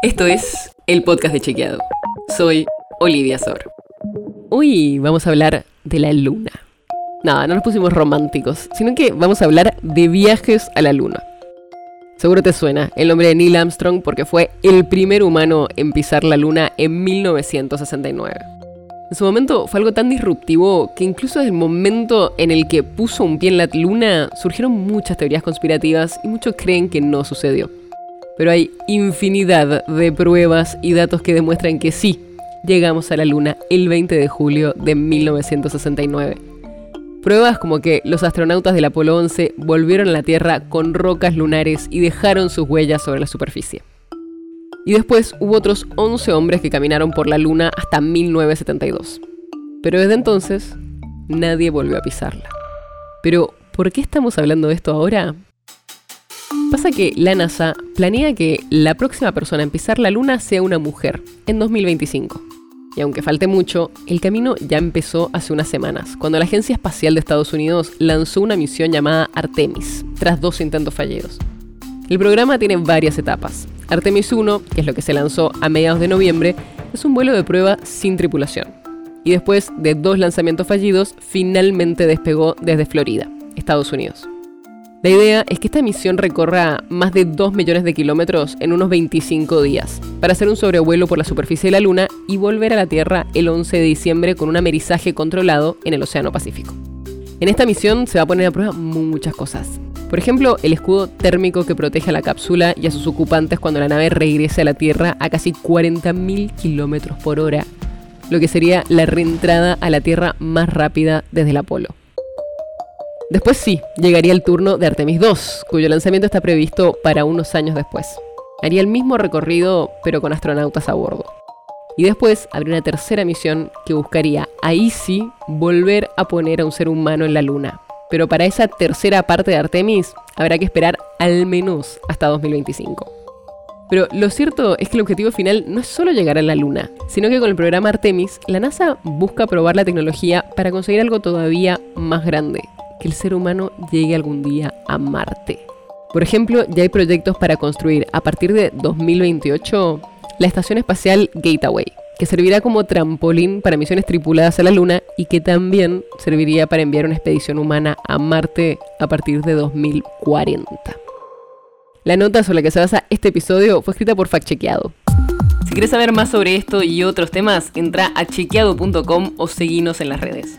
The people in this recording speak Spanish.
Esto es el podcast de Chequeado. Soy Olivia Sor. Hoy vamos a hablar de la luna. Nada, no nos pusimos románticos, sino que vamos a hablar de viajes a la luna. Seguro te suena el nombre de Neil Armstrong porque fue el primer humano en pisar la luna en 1969. En su momento fue algo tan disruptivo que incluso desde el momento en el que puso un pie en la luna surgieron muchas teorías conspirativas y muchos creen que no sucedió. Pero hay infinidad de pruebas y datos que demuestran que sí, llegamos a la luna el 20 de julio de 1969. Pruebas como que los astronautas del Apolo 11 volvieron a la Tierra con rocas lunares y dejaron sus huellas sobre la superficie. Y después hubo otros 11 hombres que caminaron por la Luna hasta 1972. Pero desde entonces, nadie volvió a pisarla. Pero, ¿por qué estamos hablando de esto ahora? Pasa que la NASA planea que la próxima persona en pisar la Luna sea una mujer, en 2025. Y aunque falte mucho, el camino ya empezó hace unas semanas, cuando la Agencia Espacial de Estados Unidos lanzó una misión llamada Artemis, tras dos intentos fallidos. El programa tiene varias etapas. Artemis 1, que es lo que se lanzó a mediados de noviembre, es un vuelo de prueba sin tripulación. Y después de dos lanzamientos fallidos, finalmente despegó desde Florida, Estados Unidos. La idea es que esta misión recorra más de 2 millones de kilómetros en unos 25 días, para hacer un sobrevuelo por la superficie de la Luna y volver a la Tierra el 11 de diciembre con un amerizaje controlado en el Océano Pacífico. En esta misión se va a poner a prueba muchas cosas, por ejemplo, el escudo térmico que protege a la cápsula y a sus ocupantes cuando la nave regrese a la Tierra a casi 40.000 kilómetros por hora, lo que sería la reentrada a la Tierra más rápida desde el Apolo. Después sí, llegaría el turno de Artemis 2, cuyo lanzamiento está previsto para unos años después. Haría el mismo recorrido, pero con astronautas a bordo. Y después habría una tercera misión que buscaría, ahí sí, volver a poner a un ser humano en la Luna, pero para esa tercera parte de Artemis habrá que esperar al menos hasta 2025. Pero lo cierto es que el objetivo final no es solo llegar a la Luna, sino que con el programa Artemis, la NASA busca probar la tecnología para conseguir algo todavía más grande, que el ser humano llegue algún día a Marte. Por ejemplo, ya hay proyectos para construir a partir de 2028 la estación espacial Gateway, que servirá como trampolín para misiones tripuladas a la Luna y que también serviría para enviar una expedición humana a Marte a partir de 2040. La nota sobre la que se basa este episodio fue escrita por FactChequeado. Si quieres saber más sobre esto y otros temas, entra a chequeado.com o seguinos en las redes.